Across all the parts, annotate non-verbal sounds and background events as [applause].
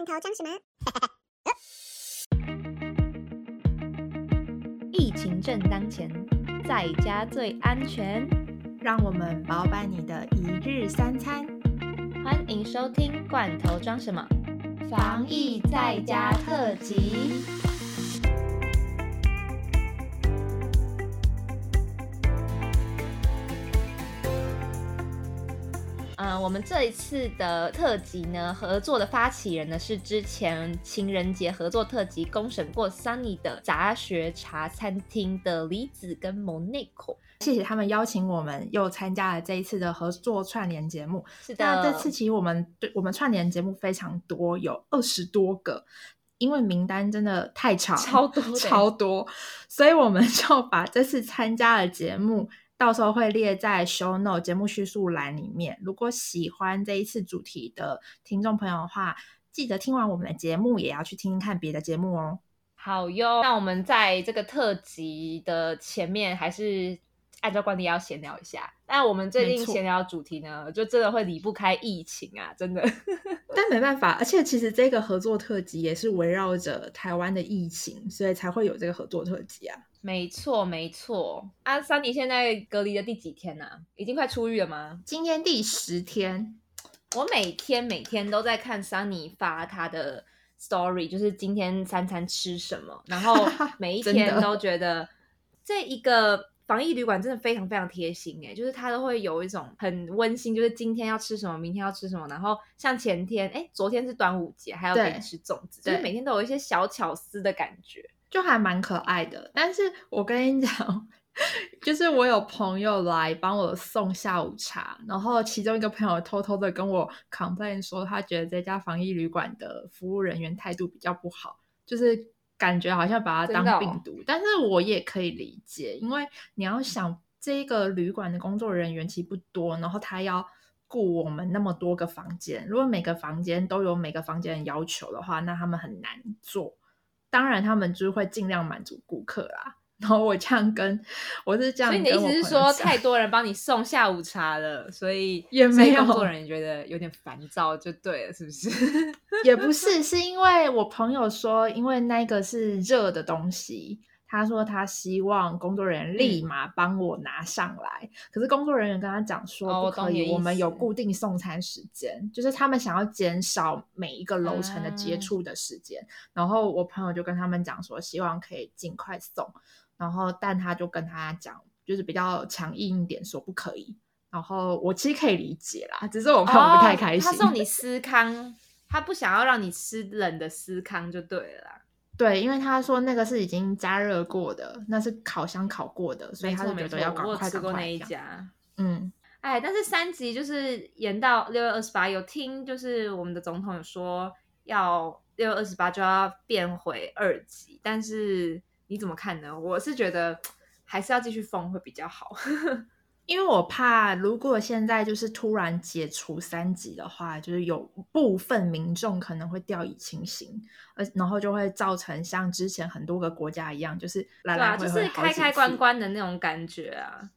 罐头装什么？[laughs] 疫情正当前，在家最安全。让我们包办你的一日三餐。欢迎收听《罐头装什么》防疫在家特辑。嗯，我们这一次的特辑呢，合作的发起人呢是之前情人节合作特辑公审过 Sunny 的杂学茶餐厅的李子跟 Monaco。谢谢他们邀请我们，又参加了这一次的合作串联节目。是的，那这次其实我们对我们串联节目非常多，有二十多个，因为名单真的太长，超多超多，所以我们就把这次参加的节目，到时候会列在 show note 节目叙述栏里面。如果喜欢这一次主题的听众朋友的话，记得听完我们的节目，也要去听听看别的节目哦。好哟，那我们在这个特辑的前面还是按照惯例要闲聊一下。但我们最近闲聊主题呢，就真的会离不开疫情啊，真的。[laughs] 但没办法，而且其实这个合作特辑也是围绕着台湾的疫情，所以才会有这个合作特辑啊。没错，没错。啊，桑尼现在隔离的第几天呢、已经快出狱了吗？今天第十天，我每天每天都在看桑尼发他的 story，就是今天三餐吃什么，然后 [laughs] 每一天都觉得这一个防疫旅馆真的非常非常贴心哎，就是他都会有一种很温馨，就是今天要吃什么，明天要吃什么，然后像前天哎，昨天是端午节，还要给你吃粽子，就是每天都有一些小巧思的感觉。就还蛮可爱的。但是我跟你讲，[laughs] 就是我有朋友来帮我送下午茶，然后其中一个朋友偷偷的跟我 complain 说，他觉得这家防疫旅馆的服务人员态度比较不好，就是感觉好像把它当病毒。但是我也可以理解，因为你要想这个旅馆的工作人员其实不多，然后他要。雇我们那么多个房间，如果每个房间都有每个房间的要求的话，那他们很难做。当然，他们就是会尽量满足顾客啦。然后我这样跟我是这样所以你的意思是说，太多人帮你送下午茶了，所以也没有工作人员觉得有点烦躁，就对了，是不是？[laughs] 也不是，是因为我朋友说，因为那个是热的东西，他说他希望工作人员立马帮我拿上来。可是工作人员跟他讲哦说不可以，我们有固定送餐时间，就是他们想要减少每一个楼层的接啊触的时间。然后我朋友就跟他们讲说，希望可以尽快送。然后但他就跟他讲，就是比较强硬一点，说不可以。然后我其实可以理解啦，只是我朋友不太开心。哦他送你 [laughs] 司康，他不想要让你吃冷的司康就对了啦。对，因为他说那个是已经加热过的，那是烤箱烤过的，所以他就觉得要赶快赶快吃过那一。家。嗯，哎，但是三级就是延到六月二十八，有听就是我们的总统有说要六月二十八就要变回二级，但是你怎么看呢？我是觉得还是要继续封会比较好。[laughs] 因为我怕如果现在就是突然解除三级的话，就是有部分民众可能会掉以轻心，而然后就会造成像之前很多个国家一样，就是来来回就是回好几开开关。关的那种感觉啊。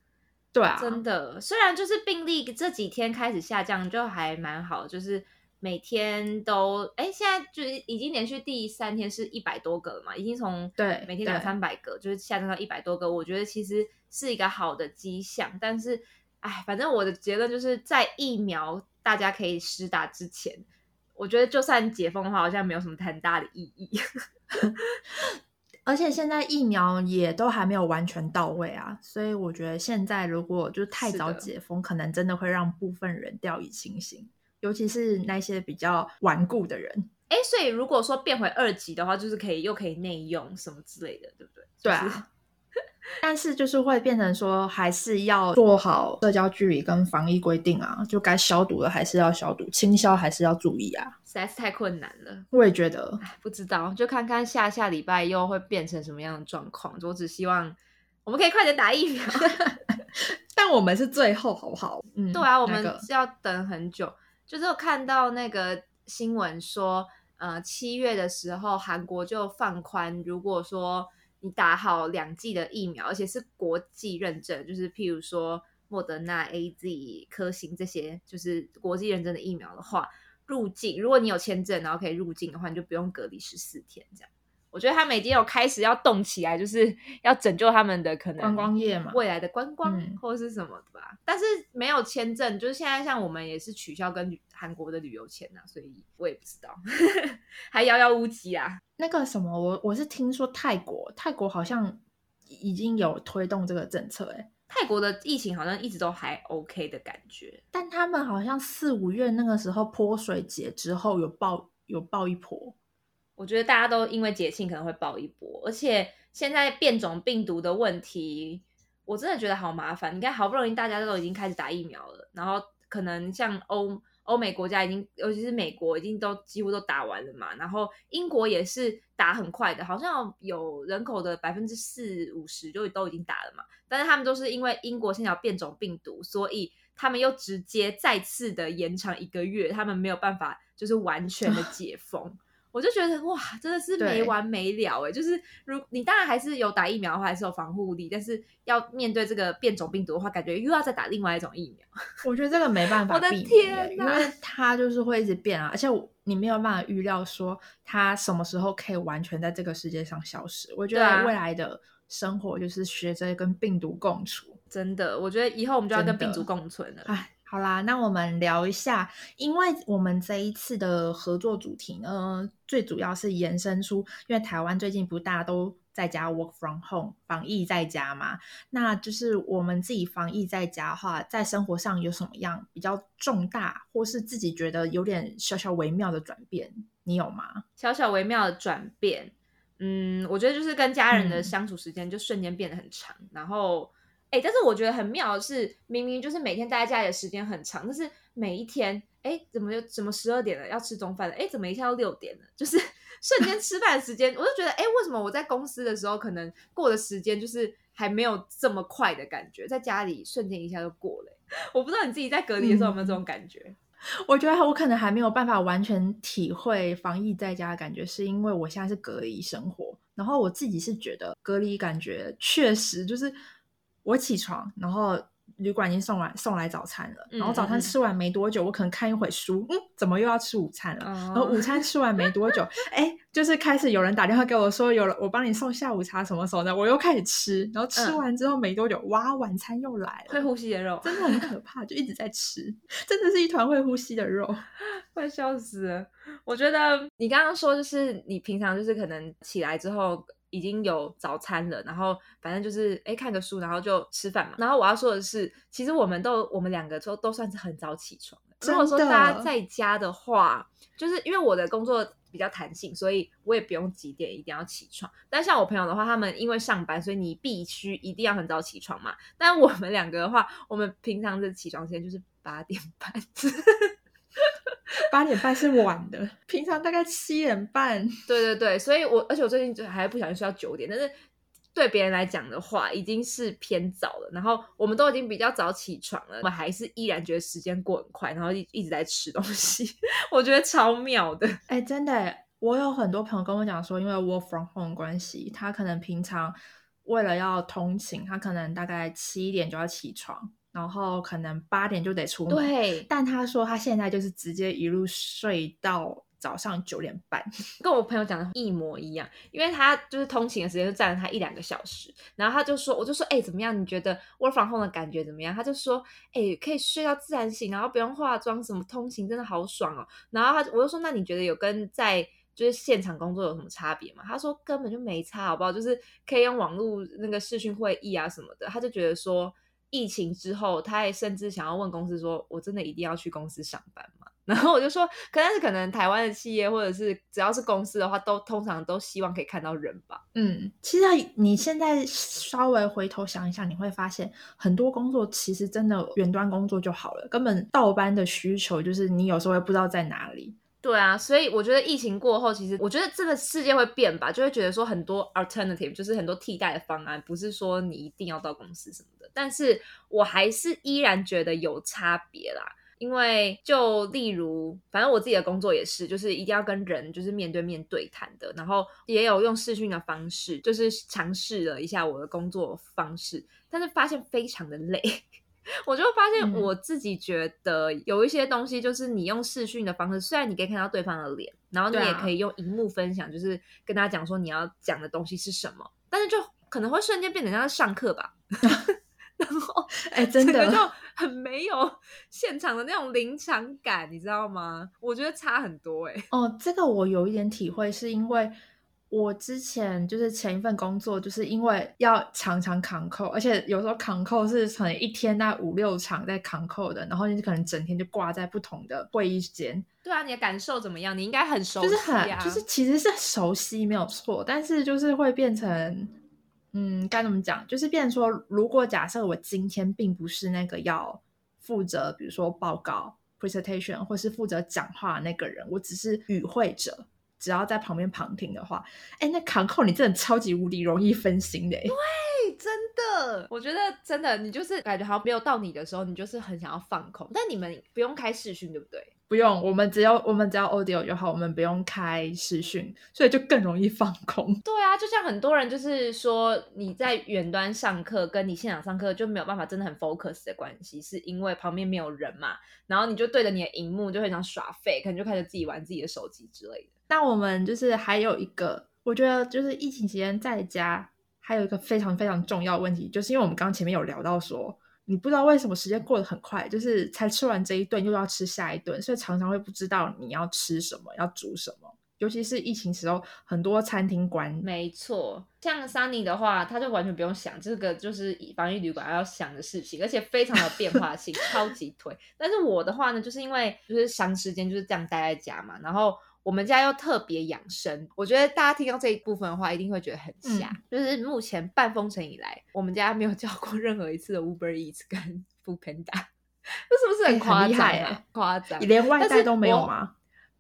对啊，真的，虽然就是病例这几天开始下降，就还蛮好，就是每天都哎，现在就是已经连续第三天是一百多个了嘛，已经从对每天两三百个，就是下降到一百多个，我觉得其实是一个好的迹象。但是，哎，反正我的结论就是在疫苗大家可以施打之前，我觉得就算解封的话，好像没有什么很大的意义。[laughs] 而且现在疫苗也都还没有完全到位啊，所以我觉得现在如果就太早解封，可能真的会让部分人掉以轻心，尤其是那些比较顽固的人。哎，所以如果说变回二级的话，就是可以又可以内用什么之类的，对不对？对啊，但是就是会变成说，还是要做好社交距离跟防疫规定啊，就该消毒的还是要消毒，清消还是要注意啊。实在是太困难了。我也觉得，哎，不知道，就看看下下礼拜又会变成什么样的状况。我只希望我们可以快点打疫苗。[laughs] 但我们是最后好不好？嗯，对啊，我们是要等很久。就是我看到那个新闻说，呃，七月的时候韩国就放宽，如果说你打好两剂的疫苗，而且是国际认证，就是譬如说莫德纳、A Z、科兴这些，就是国际认证的疫苗的话，入境，如果你有签证，然后可以入境的话，你就不用隔离十四天这样。我觉得他们已经有开始要动起来，就是要拯救他们的可能观光业嘛，未来的观光嗯或者是什么的吧。但是没有签证，就是现在像我们也是取消跟旅韩国的旅游签呐、所以我也不知道，[laughs] 还遥遥无期啊。那个什么，我我是听说泰国，泰国好像已经有推动这个政策，哎，泰国的疫情好像一直都还 OK 的感觉，但他们好像四五月那个时候泼水节之后有爆有爆一波，我觉得大家都因为节庆可能会爆一波，而且现在变种病毒的问题，我真的觉得好麻烦。你看，好不容易大家都已经开始打疫苗了，然后可能像欧欧美国家已经，尤其是美国已经都几乎都打完了嘛，然后英国也是打很快的，好像有人口的百分之四五十就都已经打了嘛，但是他们都是因为英国现在有变种病毒，所以他们又直接再次的延长一个月，他们没有办法就是完全的解封。我就觉得哇，真的是没完没了哎！就是如你当然还是有打疫苗的话，还是有防护力，但是要面对这个变种病毒的话，感觉又要再打另外一种疫苗。[laughs] 我觉得这个没办法我的避免天哪因为它就是会一直变啊，而且你没有办法预料说它什么时候可以完全在这个世界上消失。我觉得未来的生活就是学着跟病毒共处。真的，我觉得以后我们就要跟病毒共存了。哎，好啦，那我们聊一下，因为我们这一次的合作主题呢，最主要是延伸出，因为台湾最近不是大家都在家 work from home，防疫在家嘛，那就是我们自己防疫在家的话，在生活上有什么样比较重大，或是自己觉得有点小小微妙的转变，你有吗？小小微妙的转变，嗯，我觉得就是跟家人的嗯相处时间就瞬间变得很长，然后，哎，但是我觉得很妙的是，明明就是每天待在家里的时间很长，但是每一天，哎，怎么就怎么十二点了要吃中饭了，哎，怎么一下要六点了，就是 [laughs] 瞬间吃饭的时间，我就觉得，哎，为什么我在公司的时候可能过的时间就是还没有这么快的感觉，在家里瞬间一下就过了，我不知道你自己在隔离的时候有没有这种感觉？[laughs] 我觉得我可能还没有办法完全体会防疫在家的感觉，是因为我现在是隔离生活，然后我自己是觉得隔离感觉确实就是我起床，然后旅馆已经送来送来早餐了，嗯然后早餐吃完没多久，我可能看一会书，嗯，怎么又要吃午餐了？然后哦午餐吃完没多久，哎，就是开始有人打电话给我说，有了，我帮你送下午茶什么时候呢，我又开始吃，然后吃嗯完之后没多久，哇，晚餐又来了会了，呼吸的肉，真的很可怕，就一直在吃，真的是一团会呼吸的肉。[laughs] 快笑死了！我觉得你刚刚说，就是你平常就是可能起来之后已经有早餐了，然后反正就是哎看个书，然后就吃饭嘛。然后我要说的是，其实我们都我们两个都都算是很早起床的。如果说大家在家的话，就是因为我的工作比较弹性，所以我也不用几点一定要起床。但像我朋友的话，他们因为上班，所以你必须一定要很早起床嘛。但我们两个的话，我们平常的起床时间就是八点半。[laughs] 八点半是晚的，平常大概七点半。对对对，所以我而且我最近就还不小心睡到九点，但是对别人来讲的话，已经是偏早了。然后我们都已经比较早起床了，我们还是依然觉得时间过很快，然后一一直在吃东西，[laughs] 我觉得超妙的。哎，真的，我有很多朋友跟我讲说，因为 work from home 关系，他可能平常为了要通勤，他可能大概七点就要起床，然后可能八点就得出门。，对，但他说他现在就是直接一路睡到早上九点半。[laughs] 跟我朋友讲的一模一样，因为他就是通勤的时间就占了他一两个小时，然后他就说，我就说，哎、怎么样？你觉得 work from home 的感觉怎么样？他就说，哎、可以睡到自然醒，然后不用化妆，什么通勤真的好爽哦。然后他我就说，那你觉得有跟在就是现场工作有什么差别吗？他说根本就没差，好不好？就是可以用网络那个视讯会议啊什么的。他就觉得说。疫情之后，他也甚至想要问公司说：“我真的一定要去公司上班吗？” [laughs] 然后我就说：“可但是可能台湾的企业或者是只要是公司的话，都通常都希望可以看到人吧。嗯，其实你现在稍微回头想一想，你会发现很多工作其实真的远端工作就好了，根本倒班的需求就是你有时候会不知道在哪里。对啊，所以我觉得疫情过后，其实我觉得这个世界会变吧，就会觉得说很多 alternative，就是很多替代的方案，不是说你一定要到公司什么的。但是我还是依然觉得有差别啦，因为就例如，反正我自己的工作也是，就是一定要跟人就是面对面对谈的，然后也有用视讯的方式，就是尝试了一下我的工作方式，但是发现非常的累。[laughs] 我就发现嗯。我自己觉得有一些东西，就是你用视讯的方式，虽然你可以看到对方的脸，然后你也可以用荧幕分享，就是跟他讲说你要讲的东西是什么，但是就可能会瞬间变成像是上课吧，[laughs] 然后 [laughs] 哎、真的就。很没有现场的那种临场感，你知道吗？我觉得差很多哎、哦，这个我有一点体会，是因为我之前就是前一份工作，就是因为要常常扛扣，而且有时候扛扣是可能一天大概五六场在扛扣的，然后你可能整天就挂在不同的会议间，对啊，你的感受怎么样？你应该很熟悉就是啊，很就是其实是熟悉没有错，但是就是会变成。嗯，该怎么讲？就是变成说，如果假设我今天并不是那个要负责，比如说报告 presentation 或是负责讲话的那个人，我只是与会者，只要在旁边旁听的话，哎，那扛扣你真的超级无敌容易分心的欸。对，真的，我觉得真的，你就是感觉好像没有到你的时候，你就是很想要放空。但你们不用开视讯，对不对？不用，我们只要我们只要 audio 就好，我们不用开视讯，所以就更容易放空。对啊，就像很多人就是说，你在远端上课跟你现场上课就没有办法真的很 focus 的关系，是因为旁边没有人嘛，然后你就对着你的荧幕就很想耍废，可能就开始自己玩自己的手机之类的。那我们就是还有一个，我觉得就是疫情期间在家，还有一个非常非常重要的问题，就是因为我们刚刚前面有聊到说，你不知道为什么时间过得很快，就是才吃完这一顿又要吃下一顿，所以常常会不知道你要吃什么，要煮什么。尤其是疫情时候，很多餐厅关，没错，像 Sunny 的话，他就完全不用想，这个就是防疫旅馆要想的事情，而且非常有变化性，[laughs] 超级推。但是我的话呢，就是因为就是长时间就是这样待在家嘛，然后我们家又特别养生，我觉得大家听到这一部分的话，一定会觉得很吓。就是目前半封城以来，我们家没有叫过任何一次的 Uber Eats 跟 Food Panda，[laughs] 这是不是哎很夸张啊？夸张，连外带都没有我吗？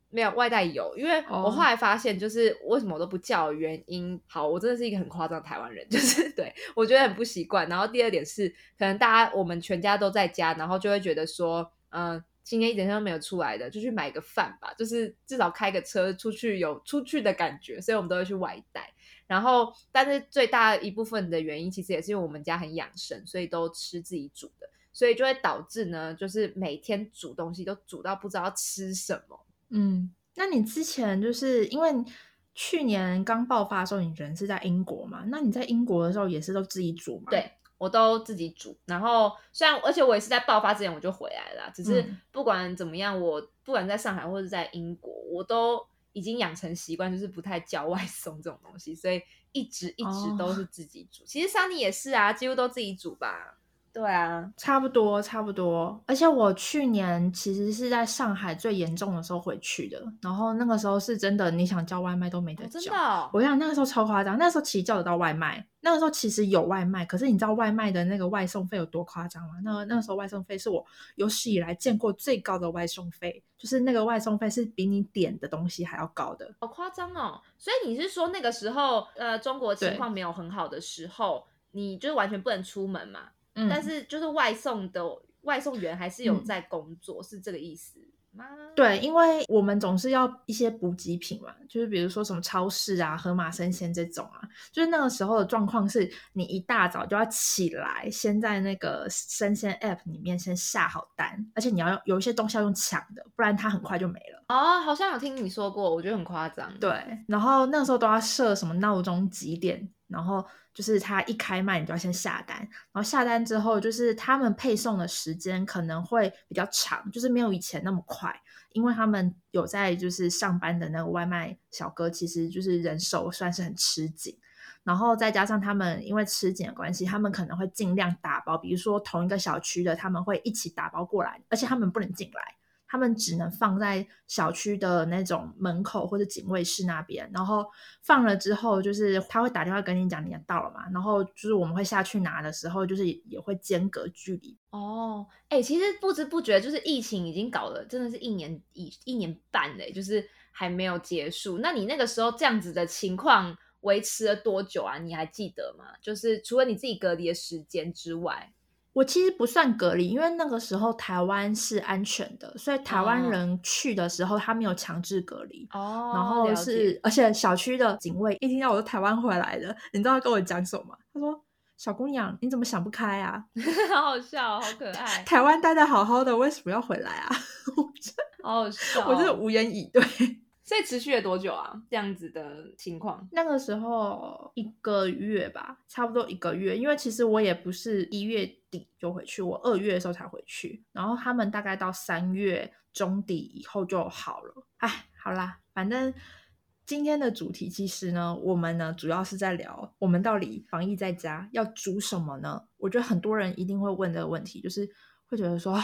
没有外带有，因为哦我后来发现，就是为什么我都不叫的原因。好，我真的是一个很夸张的台湾人，[laughs] 就是对我觉得很不习惯。然后第二点是，可能大家我们全家都在家，然后就会觉得说，嗯、今天一整天都没有出来的，就去买个饭吧，就是至少开个车出去有出去的感觉，所以我们都会去外带。然后，但是最大一部分的原因，其实也是因为我们家很养生，所以都吃自己煮的，所以就会导致呢，就是每天煮东西都煮到不知道吃什么。嗯，那你之前就是因为去年刚爆发的时候，你人是在英国嘛？那你在英国的时候也是都自己煮吗？对，我都自己煮。然后虽然，而且我也是在爆发之前我就回来了啦，只是嗯不管怎么样，我不管在上海或者在英国，我都已经养成习惯，就是不太叫外送这种东西，所以一直一直都是自己煮。其实 Sunny 也是啊，几乎都自己煮吧。对啊，差不多，差不多。而且我去年其实是在上海最严重的时候回去的，然后那个时候是真的，你想叫外卖都没得哦叫。真的哦、我想那个时候超夸张，那时候其实叫得到外卖，那个时候其实有外卖，可是你知道外卖的那个外送费有多夸张吗？那个那个时候外送费是我有史以来见过最高的外送费，就是那个外送费是比你点的东西还要高的。好夸张哦！所以你是说那个时候，呃，中国情对况没有很好的时候，你就是完全不能出门嘛？嗯，但是就是外送的外送员还是有嗯在工作，是这个意思吗？对，因为我们总是要一些补给品嘛，就是比如说什么超市啊、盒马生鲜这种啊，就是那个时候的状况是，你一大早就要起来，先在那个生鲜 app 里面先下好单，而且你要用有一些东西要用抢的，不然它很快就没了。哦，好像有听你说过，我觉得很夸张。对，然后那个时候都要设什么闹钟几点，然后就是它一开卖你就要先下单，然后下单之后就是他们配送的时间可能会比较长，就是没有以前那么快，因为他们有在就是上班的那个外卖小哥，其实就是人手算是很吃紧。然后再加上他们因为吃紧的关系，他们可能会尽量打包，比如说同一个小区的，他们会一起打包过来，而且他们不能进来，他们只能放在小区的那种门口或者警卫室那边，然后放了之后，就是他会打电话跟你讲你到了嘛，然后就是我们会下去拿的时候，就是也会间隔距离。哦，哎、其实不知不觉就是疫情已经搞了，真的是一年一一年半嘞，就是还没有结束。那你那个时候这样子的情况维持了多久啊？你还记得吗？就是除了你自己隔离的时间之外，我其实不算隔离，因为那个时候台湾是安全的，所以台湾哦人去的时候他没有强制隔离。哦然后是，而且小区的警卫一听到我是台湾回来的，你知道他跟我讲什么吗？他说：“小姑娘，你怎么想不开啊？[laughs] 好好笑，好可爱，[laughs] 台湾待的好好的，为什么要回来啊？[laughs] 好好笑，我真的无言以对。所以持续了多久啊？这样子的情况？那个时候一个月吧，差不多一个月。因为其实我也不是一月底就回去，我二月的时候才回去。然后他们大概到三月中底以后就好了。哎，好啦，反正今天的主题其实呢，我们呢主要是在聊我们到底防疫在家要煮什么呢？我觉得很多人一定会问这个问题，就是会觉得说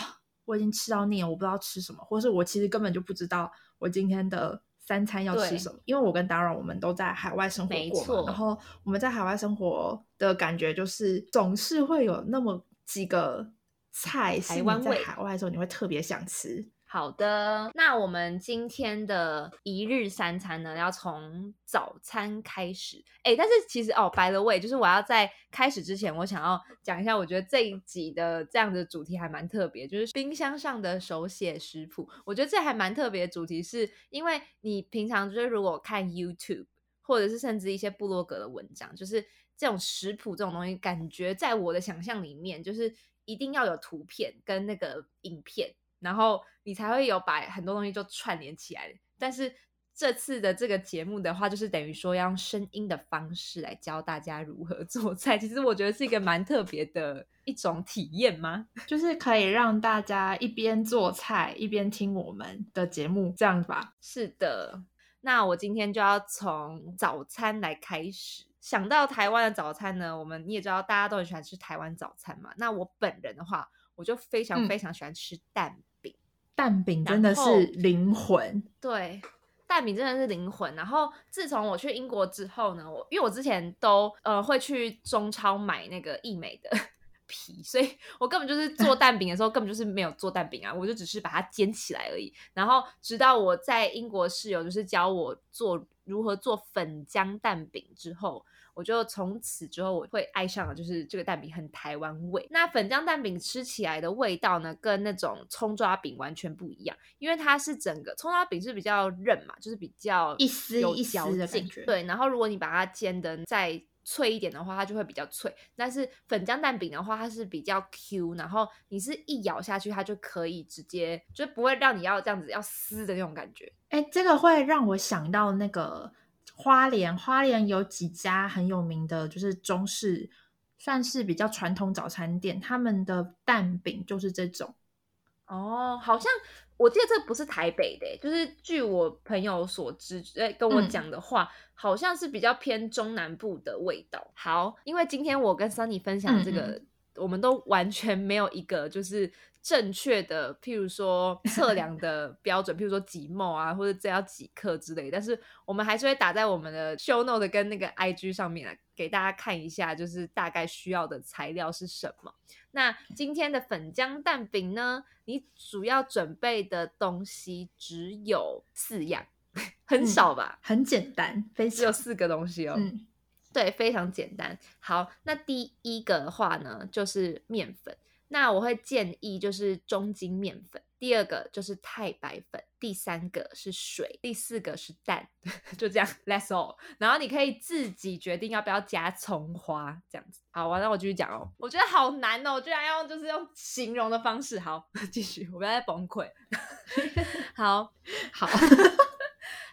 我已经吃到腻了，我不知道吃什么，或是我其实根本就不知道我今天的。三餐要吃什么？因为我跟 Dara 我们都在海外生活过，然后我们在海外生活的感觉就是总是会有那么几个菜，台湾在海外的时候你会特别想吃。好的，那我们今天的一日三餐呢，要从早餐开始。哎，但是其实哦，by the way，就是我要在开始之前，我想要讲一下，我觉得这一集的这样的主题还蛮特别，就是冰箱上的手写食谱。我觉得这还蛮特别的主题，是因为你平常就是如果看 YouTube，或者是甚至一些部落格的文章，就是这种食谱这种东西，感觉在我的想象里面，就是一定要有图片跟那个影片。然后你才会有把很多东西就串联起来。但是这次的这个节目的话，就是等于说要用声音的方式来教大家如何 [laughs] 做菜。其实我觉得是一个蛮特别的一种体验吗？[laughs] 就是可以让大家一边做菜一边听我们的节目，这样吧？是的。那我今天就要从早餐来开始。想到台湾的早餐呢，我们你也知道，大家都很喜欢吃台湾早餐嘛。那我本人的话，我就非常非常喜欢吃蛋饼。蛋饼真的是灵魂，对，蛋饼真的是灵魂。然后自从我去英国之后呢，我因为我之前都呃会去中超买那个益美的皮，所以 [laughs] 我根本就是做蛋饼的时候根本就是没有做蛋饼啊，我就只是把它煎起来而已。然后直到我在英国室友就是教我做如何做粉浆蛋饼之后。我就从此之后我会爱上了，就是这个蛋饼很台湾味。那粉浆蛋饼吃起来的味道呢，跟那种葱抓饼完全不一样，因为它是整个葱抓饼是比较韧嘛，就是比较一丝一丝的感觉。对，然后如果你把它煎的再脆一点的话，它就会比较脆。但是粉浆蛋饼的话，它是比较 Q，然后你是一咬下去，它就可以直接就不会让你要这样子要撕的那种感觉。哎，这个会让我想到那个。花莲，花莲有几家很有名的，就是中式，算是比较传统早餐店，他们的蛋饼就是这种。哦，好像我记得这不是台北的，就是据我朋友所知，哎，跟我讲的话，好像是比较偏中南部的味道。好，因为今天我跟 Sunny 分享这个，我们都完全没有一个就是。正确的，譬如说 [laughs] 测量的标准，譬如说几毛啊，或者这要几克之类，但是我们还是会打在我们的 show note 跟那个 IG 上面给大家看一下，就是大概需要的材料是什么。那今天的粉浆蛋饼呢，你主要准备的东西只有四样，很少吧？很简单，非只有四个东西哦。嗯，对，非常简单。好，那第一个的话呢，就是面粉。那我会建议就是中筋面粉，第二个就是太白粉，第三个是水，第四个是蛋，[laughs] 就这样，That's all。然后你可以自己决定要不要加葱花，这样子。好，完了我继续讲哦。我觉得好难哦，我居然要用就是用形容的方式。好，[laughs] 继续，我不要再崩溃。[laughs] 好好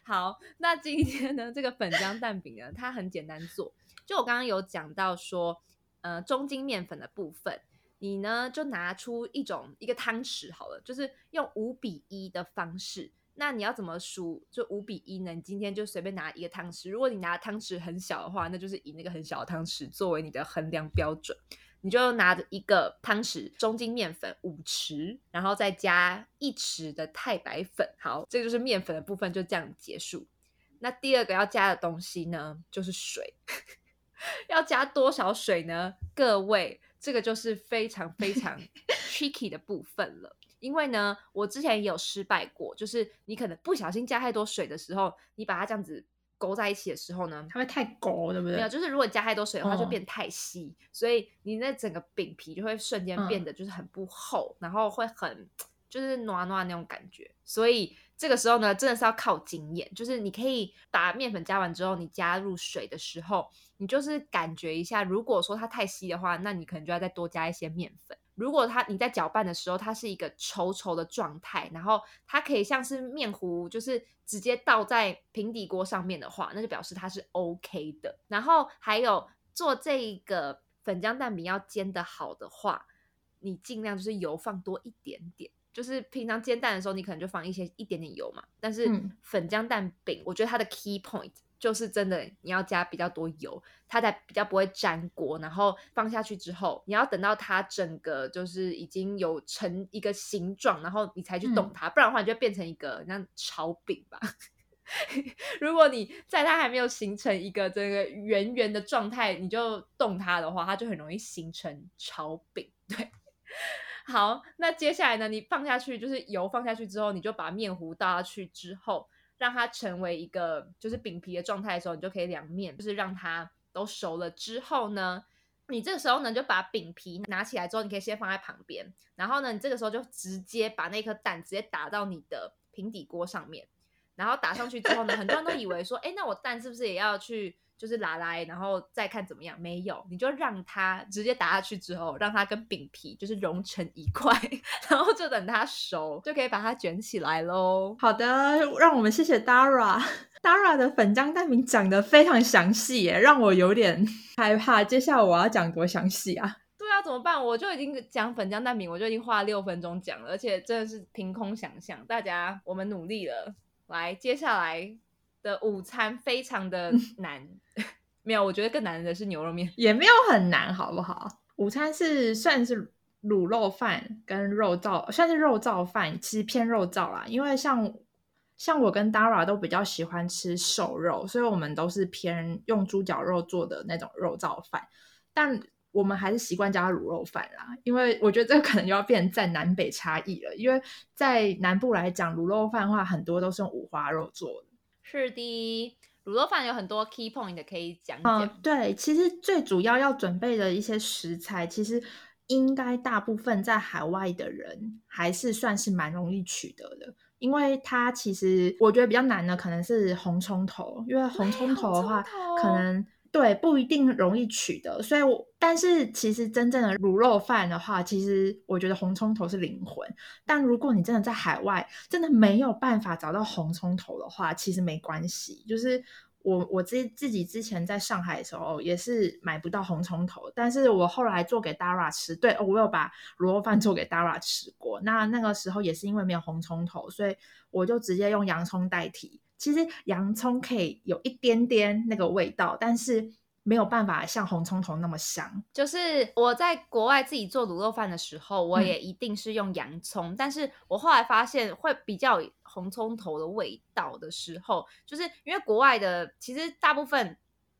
好，那今天呢，这个粉浆蛋饼呢，它很简单做。就我刚刚有讲到说，呃，中筋面粉的部分。你呢，就拿出一种一个汤匙好了，就是用五比一的方式。那你要怎么数？就五比一呢？你今天就随便拿一个汤匙。如果你拿汤匙很小的话，那就是以那个很小的汤匙作为你的衡量标准。你就拿着一个汤匙中筋面粉五匙，然后再加一匙的太白粉。好，这就是面粉的部分，就这样结束。那第二个要加的东西呢，就是水。[laughs] 要加多少水呢？各位。这个就是非常非常 [laughs] tricky 的部分了，因为呢，我之前也有失败过，就是你可能不小心加太多水的时候，你把它这样子勾在一起的时候呢，它会太勾，对不对？没有，就是如果加太多水的话，就变太稀，所以你那整个饼皮就会瞬间变得就是很不厚，然后会很就是暖暖那种感觉。所以这个时候呢，真的是要靠经验，就是你可以把面粉加完之后，你加入水的时候，你就是感觉一下，如果说它太稀的话，那你可能就要再多加一些面粉。如果它你在搅拌的时候，它是一个稠稠的状态，然后它可以像是面糊，就是直接倒在平底锅上面的话，那就表示它是 OK 的。然后还有做这一个粉浆蛋饼要煎的好的话，你尽量就是油放多一点点。就是平常煎蛋的时候，你可能就放一些一点点油嘛。但是粉浆蛋饼，我觉得它的 key point 就是真的你要加比较多油，它才比较不会粘锅。然后放下去之后，你要等到它整个就是已经有成一个形状，然后你才去动它，不然的话你就变成一个像炒饼吧。[laughs] 如果你在它还没有形成一个这个圆圆的状态，你就动它的话，它就很容易形成炒饼。对。好，那接下来呢？你放下去，就是油放下去之后，你就把面糊倒下去之后，让它成为一个就是饼皮的状态的时候，你就可以两面，就是让它都熟了之后呢，你这个时候呢就把饼皮拿起来之后，你可以先放在旁边，然后呢，你这个时候就直接把那颗蛋直接打到你的平底锅上面，然后打上去之后呢，很多人都以为说，哎，那我蛋是不是也要去？就是拿来，然后再看怎么样。没有，你就让它直接打下去之后，让它跟饼皮就是融成一块，[laughs] 然后就等它熟，就可以把它卷起来喽。好的，让我们谢谢 Dara。[laughs] Dara 的粉浆蛋饼讲的非常详细，耶，让我有点 [laughs] 害怕。接下来我要讲多详细啊？对啊，怎么办？我就已经讲粉浆蛋饼，我就已经花了六分钟讲了，而且真的是凭空想象。大家，我们努力了。来，接下来。的午餐非常的难，没有，我觉得更难的是牛肉面，[laughs] 也没有很难，好不好？午餐是算是卤肉饭跟肉燥，算是肉燥饭，其实偏肉燥啦。因为像像我跟 Dara 都比较喜欢吃瘦肉，所以我们都是偏用猪脚肉做的那种肉燥饭。但我们还是习惯加卤肉饭啦，因为我觉得这个可能就要变在南北差异了。因为在南部来讲，卤肉饭的话，很多都是用五花肉做的。是的，卤肉饭有很多 key point 可以讲讲。对，其实最主要要准备的一些食材，其实应该大部分在海外的人还是算是蛮容易取得的，因为它其实我觉得比较难的可能是红葱头，因为红葱头的话可能。对，不一定容易取得，所以，我但是其实真正的卤肉饭的话，其实我觉得红葱头是灵魂。但如果你真的在海外，真的没有办法找到红葱头的话，其实没关系。就是我我自自己之前在上海的时候也是买不到红葱头，但是我后来做给 Dara 吃，对我有把卤肉饭做给 Dara 吃过。那那个时候也是因为没有红葱头，所以我就直接用洋葱代替。其实洋葱可以有一点点那个味道，但是没有办法像红葱头那么香。就是我在国外自己做卤肉饭的时候，我也一定是用洋葱，但是我后来发现会比较红葱头的味道的时候，就是因为国外的其实大部分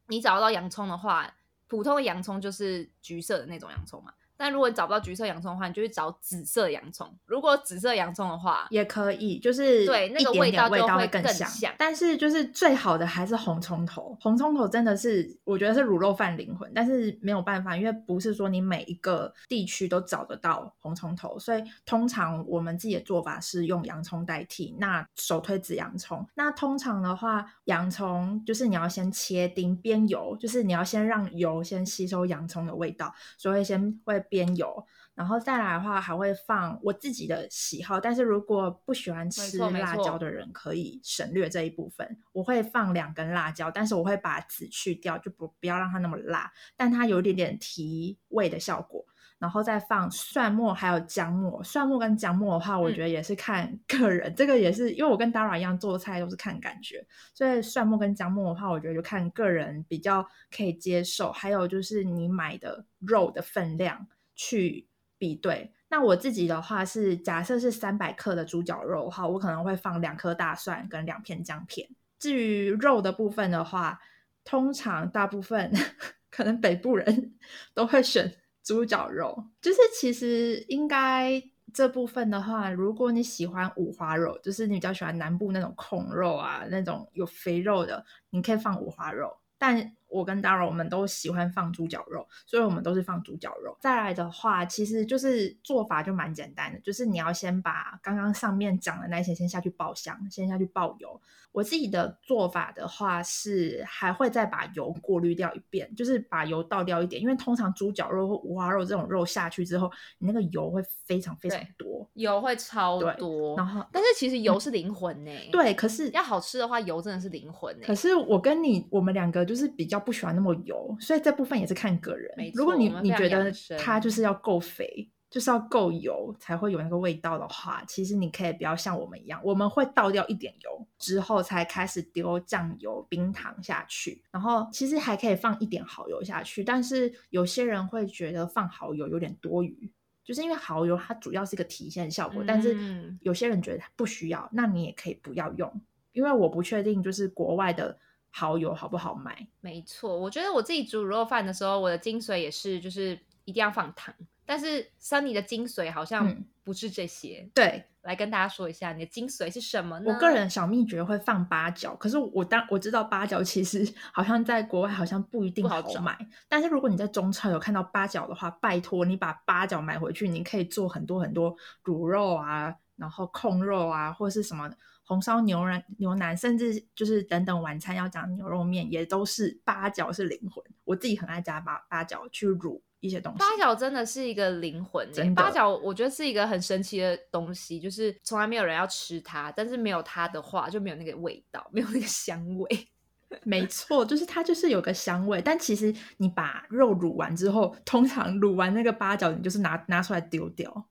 你找到洋葱的话，普通的洋葱就是橘色的那种洋葱嘛。但如果你找不到橘色洋葱的话，你就去找紫色洋葱。如果紫色洋葱的话，也可以，就是对那个味道味道会更香。但是就是最好的还是红葱头，红葱头真的是我觉得是卤肉饭灵魂。但是没有办法，因为不是说你每一个地区都找得到红葱头，所以通常我们自己的做法是用洋葱代替。那首推紫洋葱。那通常的话，洋葱就是你要先切丁煸油，就是你要先让油先吸收洋葱的味道，所以先会。边油，然后再来的话，还会放我自己的喜好。但是如果不喜欢吃辣椒的人，可以省略这一部分。我会放两根辣椒，但是我会把籽去掉，就不不要让它那么辣，但它有一点点提味的效果。然后再放蒜末，还有姜末。蒜末跟姜末的话，我觉得也是看个人。这个也是因为我跟 Dara 一样做菜都是看感觉，所以蒜末跟姜末的话，我觉得就看个人比较可以接受。还有就是你买的肉的分量。去比对，那我自己的话是，假设是三百克的猪脚肉哈，我可能会放两颗大蒜跟两片姜片。至于肉的部分的话，通常大部分 [laughs] 可能北部人 [laughs] 都会选猪脚肉，就是其实应该这部分的话，如果你喜欢五花肉，就是你比较喜欢南部那种控肉啊，那种有肥肉的，你可以放五花肉。但我跟 Dara 我们都喜欢放猪脚肉，所以我们都是放猪脚肉。再来的话，其实就是做法就蛮简单的，就是你要先把刚刚上面讲的那些先下去爆香，先下去爆油。我自己的做法的话是还会再把油过滤掉一遍，就是把油倒掉一点，因为通常猪脚肉或五花肉这种肉下去之后，你那个油会非常非常多，油会超多。然后但是其实油是灵魂呢、，对，可是要好吃的话，油真的是灵魂呢、可是我跟你，我们两个就是比较不喜欢那么油，所以这部分也是看个人。如果你你觉得它就是要够肥，就是要够油才会有那个味道的话，其实你可以不要像我们一样，我们会倒掉一点油之后才开始丢酱油、冰糖下去，然后其实还可以放一点蚝油下去，但是有些人会觉得放蚝油有点多余。就是因为蚝油它主要是一个提鲜效果，但是嗯有些人觉得不需要，那你也可以不要用，因为我不确定就是国外的蚝油好不好买。没错，我觉得我自己煮卤肉饭的时候，我的精髓也是就是一定要放糖，但是 Sunny 的精髓好像嗯不是这些。对来跟大家说一下，你的精髓是什么呢？我个人小秘诀会放八角，可是我当我知道八角其实 [laughs] 好像在国外好像不一定好买，但是如果你在中超有看到八角的话，拜托你把八角买回去，你可以做很多很多卤肉啊，然后控肉啊，或是什么红烧牛腩、牛腩，甚至就是等等晚餐要讲牛肉面，也都是八角是灵魂。我自己很爱加八八角去卤一些东西。八角真的是一个灵魂八角我觉得是一个很神奇的东西，就是从来没有人要吃它，但是没有它的话就没有那个味道，没有那个香味。[laughs] 没错，就是它就是有个香味，但其实你把肉卤完之后，通常卤完那个八角，你就是拿拿出来丢掉。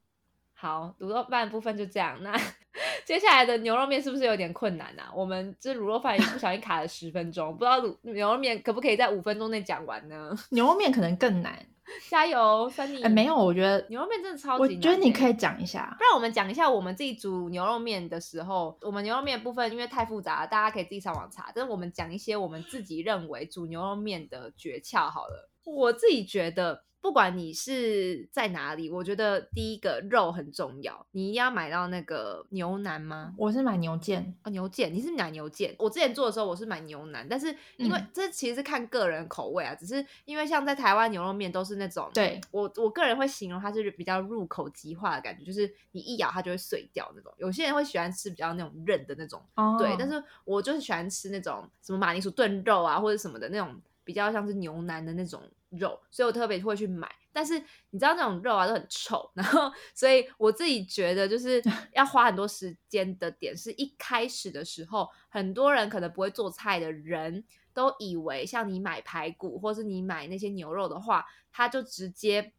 好，卤肉饭部分就这样。那 [laughs] 接下来的牛肉面是不是有点困难啊？我们这卤肉饭也不小心卡了十分钟，不知道卤牛肉面可不可以在五分钟内讲完呢？[laughs] 牛肉面可能更难，加油，三弟！哎，没有，我觉得牛肉面真的超级难我、觉得你可以。以讲一下不。然我们讲一下我们自己煮牛肉面的时候，我们牛肉面的部分因为太复杂了，大家可以自己上网查。但是我们讲一些我们自己认为煮牛肉面的诀窍好了。我自己觉得，不管你是在哪里，我觉得第一个肉很重要，你一定要买到那个牛腩吗？我是买牛腱，哦，牛腱，你是买牛腱？我之前做的时候我是买牛腩，但是因为嗯这其实是看个人口味啊，只是因为像在台湾牛肉面都是那种，对我我个人会形容它是比较入口即化的感觉，就是你一咬它就会碎掉那种。有些人会喜欢吃比较那种韧的那种，哦对，但是我就是喜欢吃那种什么马铃薯炖肉啊，或者什么的那种比较像是牛腩的那种肉，所以我特别会去买。但是你知道那种肉啊都很臭，[laughs] 然后所以我自己觉得就是 [laughs] 要花很多时间的点，是一开始的时候，很多人可能不会做菜的人都以为像你买排骨或是你买那些牛肉的话，他就直接。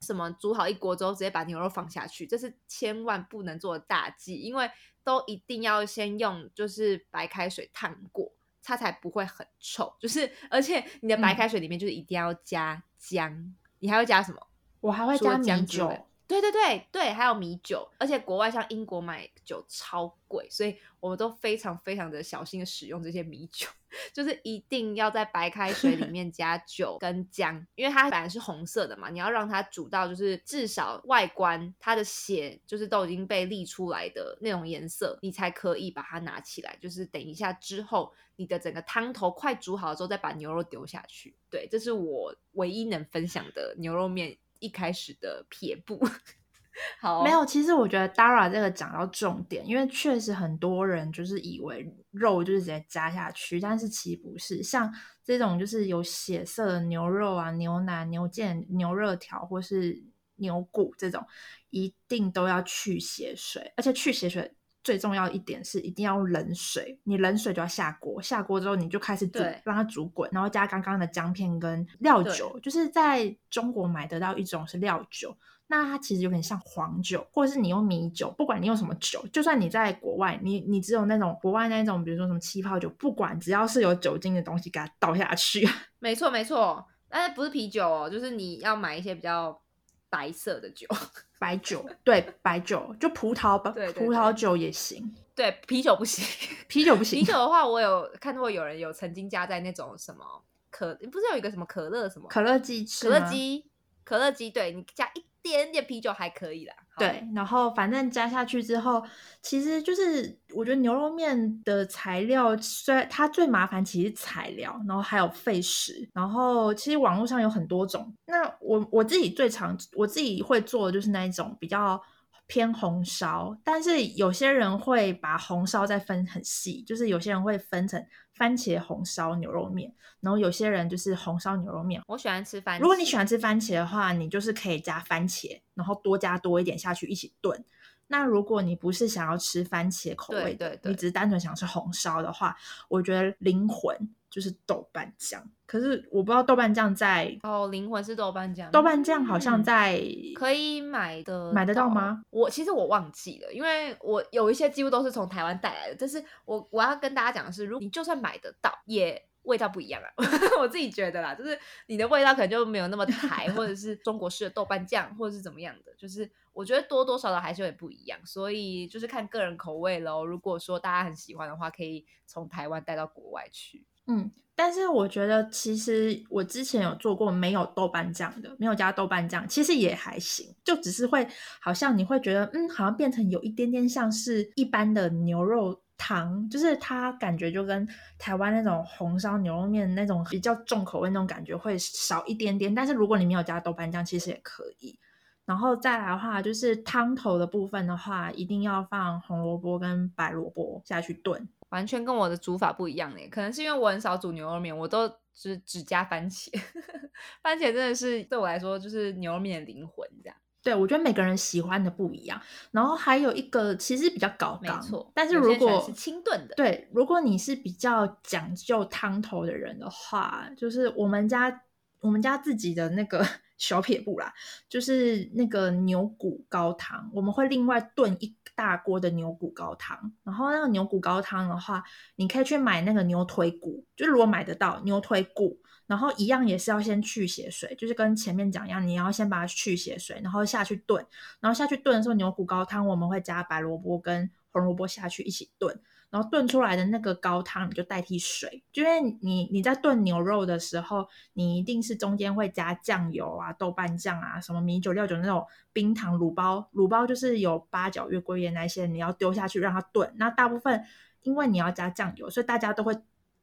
什么煮好一锅之后，直接把牛肉放下去，这是千万不能做的大忌，因为都一定要先用就是白开水烫过，它才不会很臭。就是而且你的白嗯开水里面就是一定要加姜，你还会加什么？我还会加米酒姜之外，对对对对，还有米酒，而且国外像英国买酒超贵，所以我们都非常非常的小心的使用这些米酒，[laughs] 就是一定要在白开水里面加酒跟姜，因为它本来是红色的嘛，你要让它煮到就是至少外观它的血就是都已经被沥出来的那种颜色，你才可以把它拿起来，就是等一下之后你的整个汤头快煮好之后再把牛肉丢下去。对，这是我唯一能分享的牛肉面一开始的撇步。好，没有，其实我觉得 Dara 这个讲到重点，因为确实很多人就是以为肉就是直接加下去，但是其实不是。像这种就是有血色的牛肉啊、牛腩、牛腱、牛肉条或是牛骨这种，一定都要去血水，而且去血水。最重要一点是一定要用冷水，你冷水就要下锅，下锅之后你就开始煮对，让它煮滚，然后加刚刚的姜片跟料酒，就是在中国买得到一种是料酒，那它其实有点像黄酒，或者是你用米酒，不管你用什么酒，就算你在国外，你你只有那种国外那种，比如说什么气泡酒，不管只要是有酒精的东西，给它倒下去。[laughs] 没错没错，但是不是啤酒哦，就是你要买一些比较白色的酒。白酒，对，白酒就葡萄吧，对对葡萄酒也行，对，啤酒不行。[laughs] 啤酒不行啤。酒的话，我有看过有人有曾经加在那种什么可，不是有一个什么可乐什么可乐鸡翅可乐，鸡，可乐鸡，对你加一点点啤酒还可以啦。对，然后反正加下去之后，其实就是我觉得牛肉面的材料，虽然它最麻烦其实材料，然后还有费时，然后其实网络上有很多种。那我我自己最常我自己会做的就是那一种比较。偏红烧，但是有些人会把红烧再分很细，就是有些人会分成番茄红烧牛肉面，然后有些人就是红烧牛肉面。我喜欢吃番茄。如果你喜欢吃番茄的话，你就是可以加番茄，然后多加多一点下去一起炖。那如果你不是想要吃番茄口味的，你只是单纯想吃红烧的话，我觉得灵魂就是豆瓣酱。可是我不知道豆瓣酱在哦，灵魂是豆瓣酱，豆瓣酱好像在可以买的买得到吗？我其实我忘记了，因为我有一些几乎都是从台湾带来的。但是我我要跟大家讲的是，如果你就算买得到，也味道不一样啊。[laughs] 我自己觉得啦，就是你的味道可能就没有那么台，或者是中国式的豆瓣酱，或者是怎么样的，就是我觉得多多少少还是有点不一样。所以就是看个人口味喽。如果说大家很喜欢的话，可以从台湾带到国外去。嗯。但是我觉得，其实我之前有做过没有豆瓣酱的，没有加豆瓣酱，其实也还行，就只是会好像你会觉得，嗯，好像变成有一点点像是一般的牛肉汤，就是它感觉就跟台湾那种红烧牛肉面那种比较重口味那种感觉会少一点点。但是如果你没有加豆瓣酱，其实也可以。然后再来的话，就是汤头的部分的话，一定要放红萝卜跟白萝卜下去炖。完全跟我的煮法不一样呢，可能是因为我很少煮牛肉面，我都只只加番茄，[laughs] 番茄真的是对我来说就是牛肉面的灵魂这样。对，我觉得每个人喜欢的不一样。然后还有一个其实比较高档，没错。但是如果是清炖的，对，如果你是比较讲究汤头的人的话，就是我们家我们家自己的那个。[laughs] 小撇步啦，就是那个牛骨高汤，我们会另外炖一大锅的牛骨高汤。然后那个牛骨高汤的话，你可以去买那个牛腿骨，就如果买得到牛腿骨，然后一样也是要先去血水，就是跟前面讲一样，你要先把它去血水，然后下去炖。然后下去炖的时候，牛骨高汤我们会加白萝卜跟红萝卜下去一起炖。然后炖出来的那个高汤，你就代替水，就因为你你在炖牛肉的时候，你一定是中间会加酱油啊、豆瓣酱啊、什么米酒、料酒那种冰糖卤包，卤包就是有八角、月桂叶那些，你要丢下去让它炖。那大部分因为你要加酱油，所以大家都会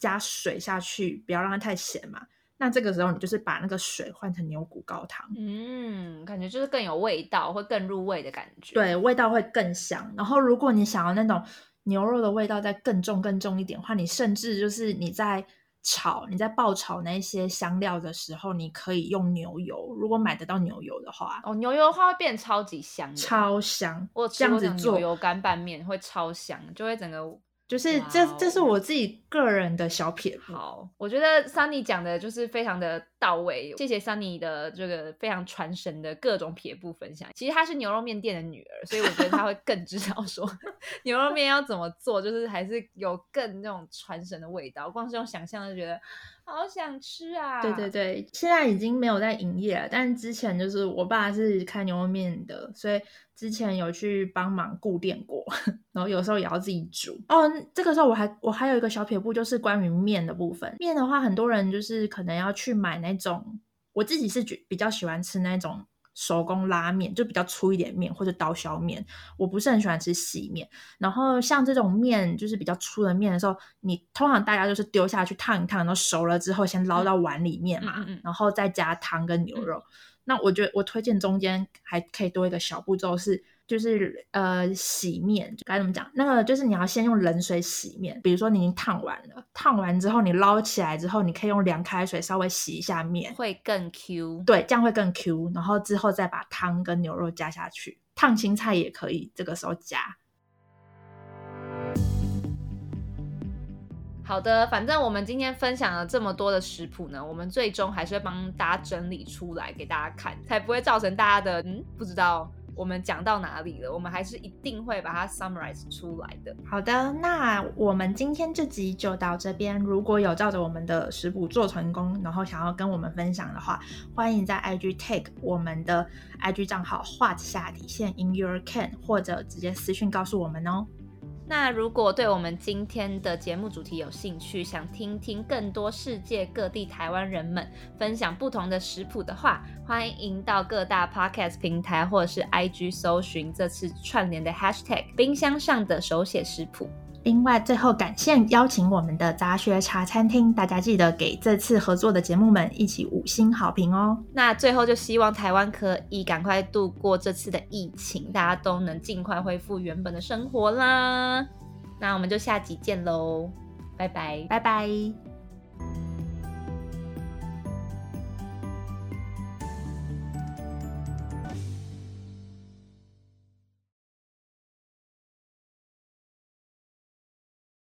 加水下去，不要让它太咸嘛。那这个时候你就是把那个水换成牛骨高汤，嗯，感觉就是更有味道，会更入味的感觉。对，味道会更香。然后如果你想要那种。牛肉的味道再更重、更重一点的话，你甚至就是你在炒、你在爆炒那些香料的时候，你可以用牛油。如果买得到牛油的话，哦，牛油的话会变超级香，超香。我这样子做牛油干拌面会超香，就会整个。就是这，这是我自己个人的小撇步。好，我觉得 Sunny 讲的就是非常的到位，谢谢 Sunny 的这个非常传神的各种撇步分享。其实她是牛肉面店的女儿，所以我觉得她会更知道说 [laughs] 牛肉面要怎么做，就是还是有更那种传神的味道。光是用想象就觉得。好想吃啊！对对对，现在已经没有在营业了，但之前就是我爸是开牛肉面的，所以之前有去帮忙顾店过，[laughs] 然后有时候也要自己煮。哦，这个时候我还我还有一个小撇步，就是关于面的部分。面的话，很多人就是可能要去买那种，我自己是觉比较喜欢吃那种。手工拉面就比较粗一点面或者刀削面，我不是很喜欢吃细面。然后像这种面就是比较粗的面的时候，你通常大家就是丢下去烫一烫，然后熟了之后先捞到碗里面嘛，然后再加汤跟牛肉。那我觉得我推荐中间还可以多一个小步骤是。就是呃洗面该怎么讲？那个就是你要先用冷水洗面，比如说你已经烫完了，烫完之后你捞起来之后，你可以用凉开水稍微洗一下面，会更 Q。对，这样会更 Q。然后之后再把汤跟牛肉加下去，烫青菜也可以，这个时候加。好的，反正我们今天分享了这么多的食谱呢，我们最终还是会帮大家整理出来给大家看，才不会造成大家的嗯不知道。我们讲到哪里了？我们还是一定会把它 summarize 出来的。好的，那我们今天这集就到这边。如果有照着我们的食谱做成功，然后想要跟我们分享的话，欢迎在 IG take 我们的 IG 账号画下底线 in your can，或者直接私讯告诉我们哦。那如果对我们今天的节目主题有兴趣，想听听更多世界各地台湾人们分享不同的食谱的话，欢迎到各大 podcast 平台或者是 IG 搜寻这次串联的 hashtag 冰箱上的手写食谱。另外，最后感谢邀请我们的杂学茶餐厅，大家记得给这次合作的节目们一起五星好评哦。那最后就希望台湾可以赶快度过这次的疫情，大家都能尽快恢复原本的生活啦。那我们就下集见喽，拜拜，拜拜。